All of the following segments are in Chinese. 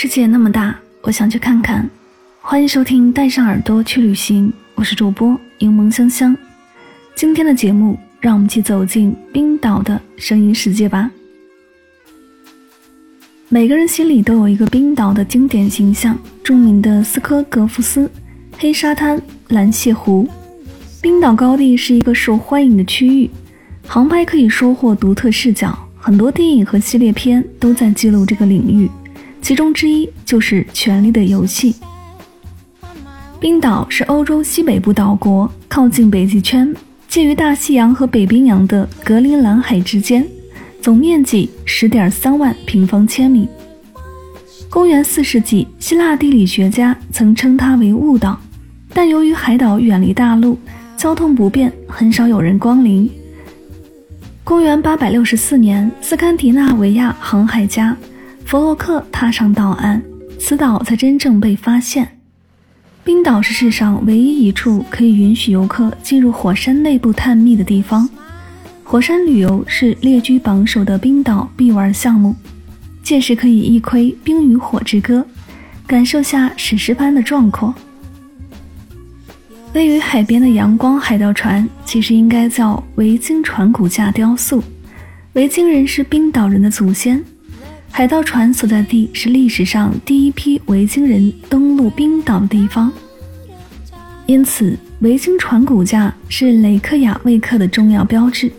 世界那么大，我想去看看。欢迎收听《带上耳朵去旅行》，我是主播柠檬香香。今天的节目，让我们一起走进冰岛的声音世界吧。每个人心里都有一个冰岛的经典形象，著名的斯科格夫斯、黑沙滩、蓝泻湖。冰岛高地是一个受欢迎的区域，航拍可以收获独特视角，很多电影和系列片都在记录这个领域。其中之一就是《权力的游戏》。冰岛是欧洲西北部岛国，靠近北极圈，介于大西洋和北冰洋的格陵兰海之间，总面积十点三万平方千米。公元四世纪，希腊地理学家曾称它为雾岛，但由于海岛远离大陆，交通不便，很少有人光临。公元八百六十四年，斯堪的纳维亚航海家。弗洛克踏上岛岸，此岛才真正被发现。冰岛是世上唯一一处可以允许游客进入火山内部探秘的地方。火山旅游是列居榜首的冰岛必玩项目，届时可以一窥《冰与火之歌》，感受下史诗般的壮阔。位于海边的阳光海盗船，其实应该叫维京船骨架雕塑。维京人是冰岛人的祖先。海盗船所在地是历史上第一批维京人登陆冰岛的地方，因此维京船骨架是雷克雅未克的重要标志。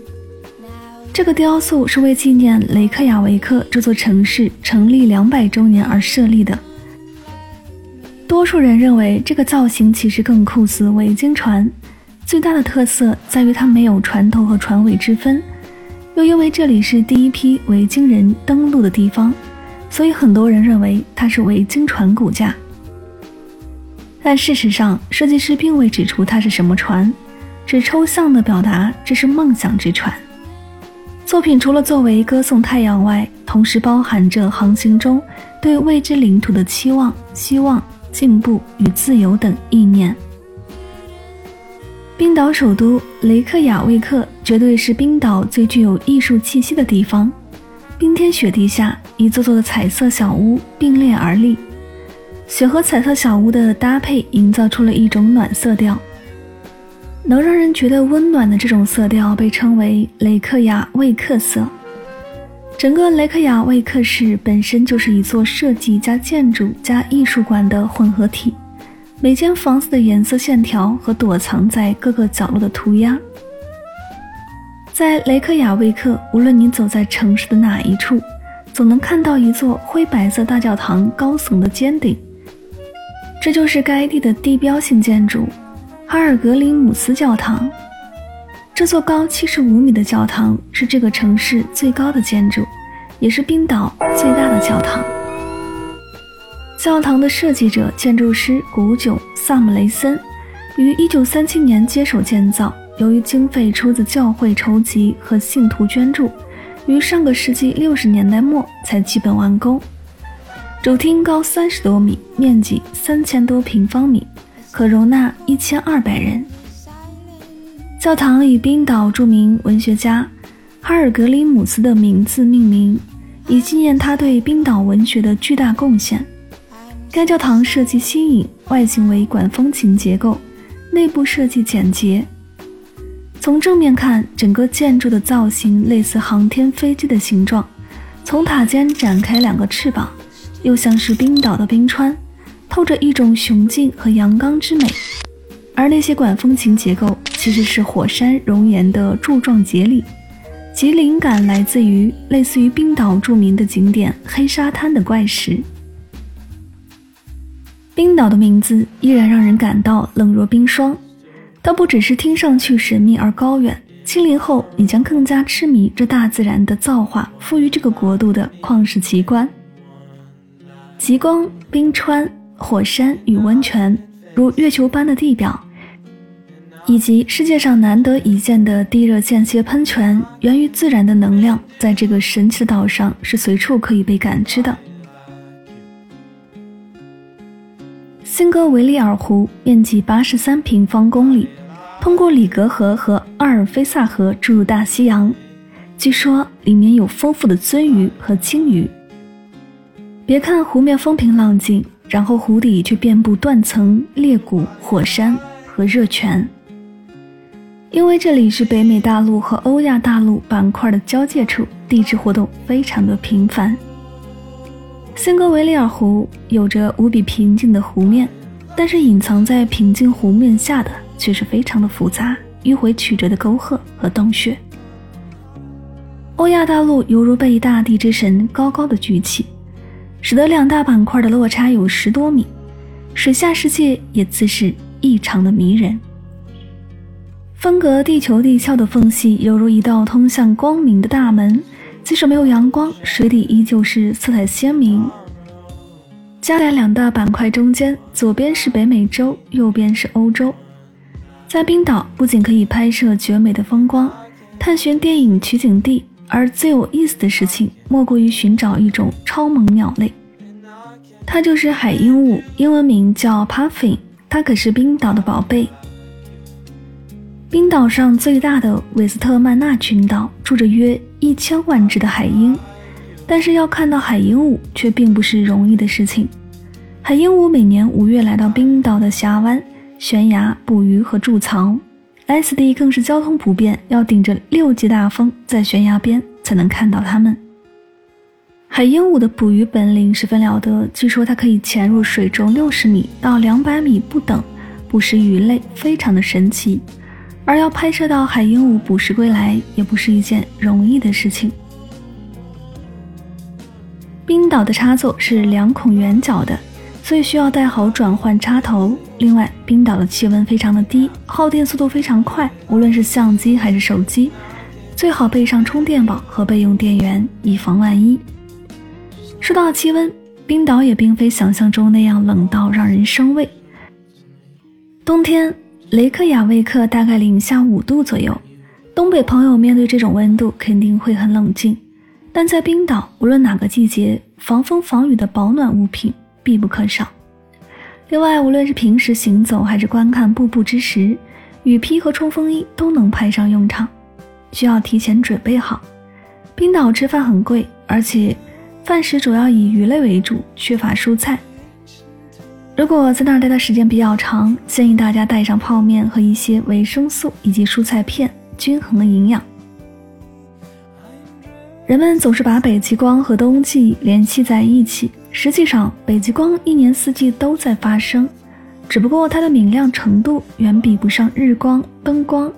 这个雕塑是为纪念雷克雅维克这座城市成立两百周年而设立的。多数人认为这个造型其实更酷似维京船，最大的特色在于它没有船头和船尾之分。又因为这里是第一批维京人登陆的地方，所以很多人认为它是维京船骨架。但事实上，设计师并未指出它是什么船，只抽象地表达这是梦想之船。作品除了作为歌颂太阳外，同时包含着航行中对未知领土的期望、希望、进步与自由等意念。冰岛首都雷克雅未克绝对是冰岛最具有艺术气息的地方。冰天雪地下，一座座的彩色小屋并列而立，雪和彩色小屋的搭配营造出了一种暖色调，能让人觉得温暖的这种色调被称为雷克雅未克色。整个雷克雅未克市本身就是一座设计加建筑加艺术馆的混合体。每间房子的颜色线条和躲藏在各个角落的涂鸦，在雷克雅未克，无论你走在城市的哪一处，总能看到一座灰白色大教堂高耸的尖顶。这就是该地的地标性建筑——哈尔格林姆斯教堂。这座高七十五米的教堂是这个城市最高的建筑，也是冰岛最大的教堂。教堂的设计者、建筑师古囧·萨姆雷森于1937年接手建造，由于经费出自教会筹集和信徒捐助，于上个世纪60年代末才基本完工。主厅高30多米，面积3000多平方米，可容纳1200人。教堂以冰岛著名文学家哈尔格林姆斯的名字命名，以纪念他对冰岛文学的巨大贡献。该教堂设计新颖，外形为管风琴结构，内部设计简洁。从正面看，整个建筑的造型类似航天飞机的形状，从塔尖展开两个翅膀，又像是冰岛的冰川，透着一种雄劲和阳刚之美。而那些管风琴结构其实是火山熔岩的柱状节理，其灵感来自于类似于冰岛著名的景点黑沙滩的怪石。冰岛的名字依然让人感到冷若冰霜，它不只是听上去神秘而高远，亲临后你将更加痴迷这大自然的造化赋予这个国度的旷世奇观：极光、冰川、火山与温泉，如月球般的地表，以及世界上难得一见的地热间歇喷泉，源于自然的能量，在这个神奇的岛上是随处可以被感知的。新格维利尔湖面积八十三平方公里，通过里格河和阿尔菲萨河注入大西洋。据说里面有丰富的鳟鱼和鲸鱼。别看湖面风平浪静，然后湖底却遍布断层、裂谷、火山和热泉。因为这里是北美大陆和欧亚大陆板块的交界处，地质活动非常的频繁。辛格维利尔湖有着无比平静的湖面，但是隐藏在平静湖面下的却是非常的复杂、迂回曲折的沟壑和洞穴。欧亚大陆犹如被大地之神高高的举起，使得两大板块的落差有十多米。水下世界也自是异常的迷人。分隔地球地壳的缝隙犹如一道通向光明的大门。即使没有阳光，水底依旧是色彩鲜明。加在两大板块中间，左边是北美洲，右边是欧洲。在冰岛，不仅可以拍摄绝美的风光，探寻电影取景地，而最有意思的事情莫过于寻找一种超萌鸟类，它就是海鹦鹉，英文名叫 Puffin，它可是冰岛的宝贝。冰岛上最大的韦斯特曼纳群岛住着约一千万只的海鹰，但是要看到海鹦鹉却并不是容易的事情。海鹦鹉每年五月来到冰岛的峡湾、悬崖捕鱼和筑巢，来此地更是交通不便，要顶着六级大风在悬崖边才能看到它们。海鹦鹉的捕鱼本领十分了得，据说它可以潜入水中六十米到两百米不等，捕食鱼类，非常的神奇。而要拍摄到海鹦鹉捕食归来，也不是一件容易的事情。冰岛的插座是两孔圆角的，所以需要带好转换插头。另外，冰岛的气温非常的低，耗电速度非常快，无论是相机还是手机，最好备上充电宝和备用电源，以防万一。说到气温，冰岛也并非想象中那样冷到让人生畏，冬天。雷克雅未克大概零下五度左右，东北朋友面对这种温度肯定会很冷静，但在冰岛，无论哪个季节，防风防雨的保暖物品必不可少。另外，无论是平时行走还是观看瀑布之时，雨披和冲锋衣都能派上用场，需要提前准备好。冰岛吃饭很贵，而且饭食主要以鱼类为主，缺乏蔬菜。如果在那儿待的时间比较长，建议大家带上泡面和一些维生素以及蔬菜片，均衡的营养。人们总是把北极光和冬季联系在一起，实际上北极光一年四季都在发生，只不过它的明亮程度远比不上日光、灯光。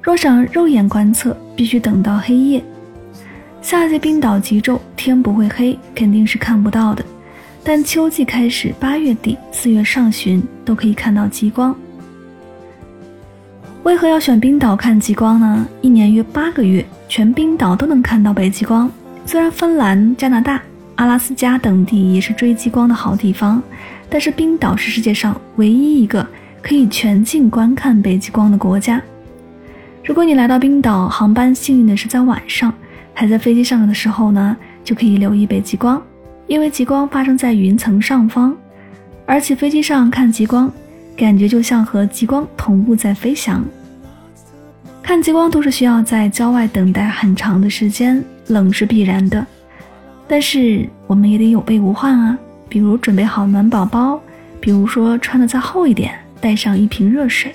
若想肉眼观测，必须等到黑夜。夏季冰岛极昼，天不会黑，肯定是看不到的。但秋季开始，八月底、四月上旬都可以看到极光。为何要选冰岛看极光呢？一年约八个月，全冰岛都能看到北极光。虽然芬兰、加拿大、阿拉斯加等地也是追极光的好地方，但是冰岛是世界上唯一一个可以全境观看北极光的国家。如果你来到冰岛，航班幸运的是在晚上，还在飞机上的时候呢，就可以留意北极光。因为极光发生在云层上方，而且飞机上看极光，感觉就像和极光同步在飞翔。看极光都是需要在郊外等待很长的时间，冷是必然的，但是我们也得有备无患啊，比如准备好暖宝宝，比如说穿的再厚一点，带上一瓶热水。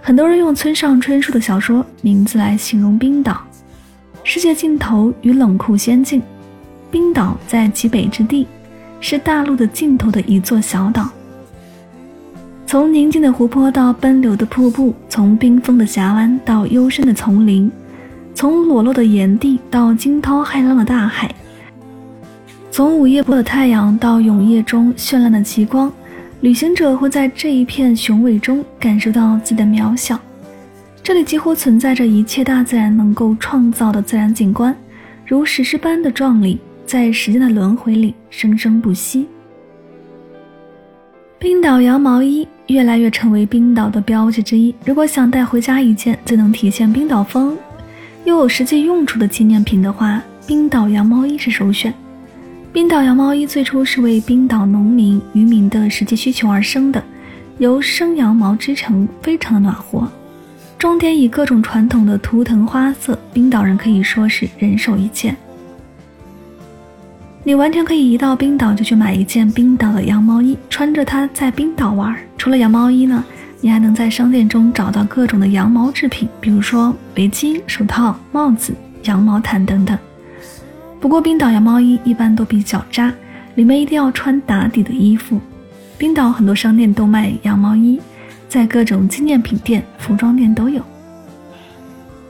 很多人用村上春树的小说名字来形容冰岛，世界尽头与冷酷仙境。冰岛在极北之地，是大陆的尽头的一座小岛。从宁静的湖泊到奔流的瀑布，从冰封的峡湾到幽深的丛林，从裸露的岩地到惊涛骇浪的大海，从午夜的太阳到永夜中绚烂的极光，旅行者会在这一片雄伟中感受到自己的渺小。这里几乎存在着一切大自然能够创造的自然景观，如史诗般的壮丽，在时间的轮回里生生不息。冰岛羊毛衣越来越成为冰岛的标志之一。如果想带回家一件最能体现冰岛风，又有实际用处的纪念品的话，冰岛羊毛衣是首选。冰岛羊毛衣最初是为冰岛农民渔民的实际需求而生的，由生羊毛织成，非常的暖和。中点以各种传统的图腾花色，冰岛人可以说是人手一件。你完全可以一到冰岛就去买一件冰岛的羊毛衣，穿着它在冰岛玩。除了羊毛衣呢，你还能在商店中找到各种的羊毛制品，比如说围巾、手套、帽子、羊毛毯等等。不过冰岛羊毛衣一般都比较扎，里面一定要穿打底的衣服。冰岛很多商店都卖羊毛衣，在各种纪念品店、服装店都有。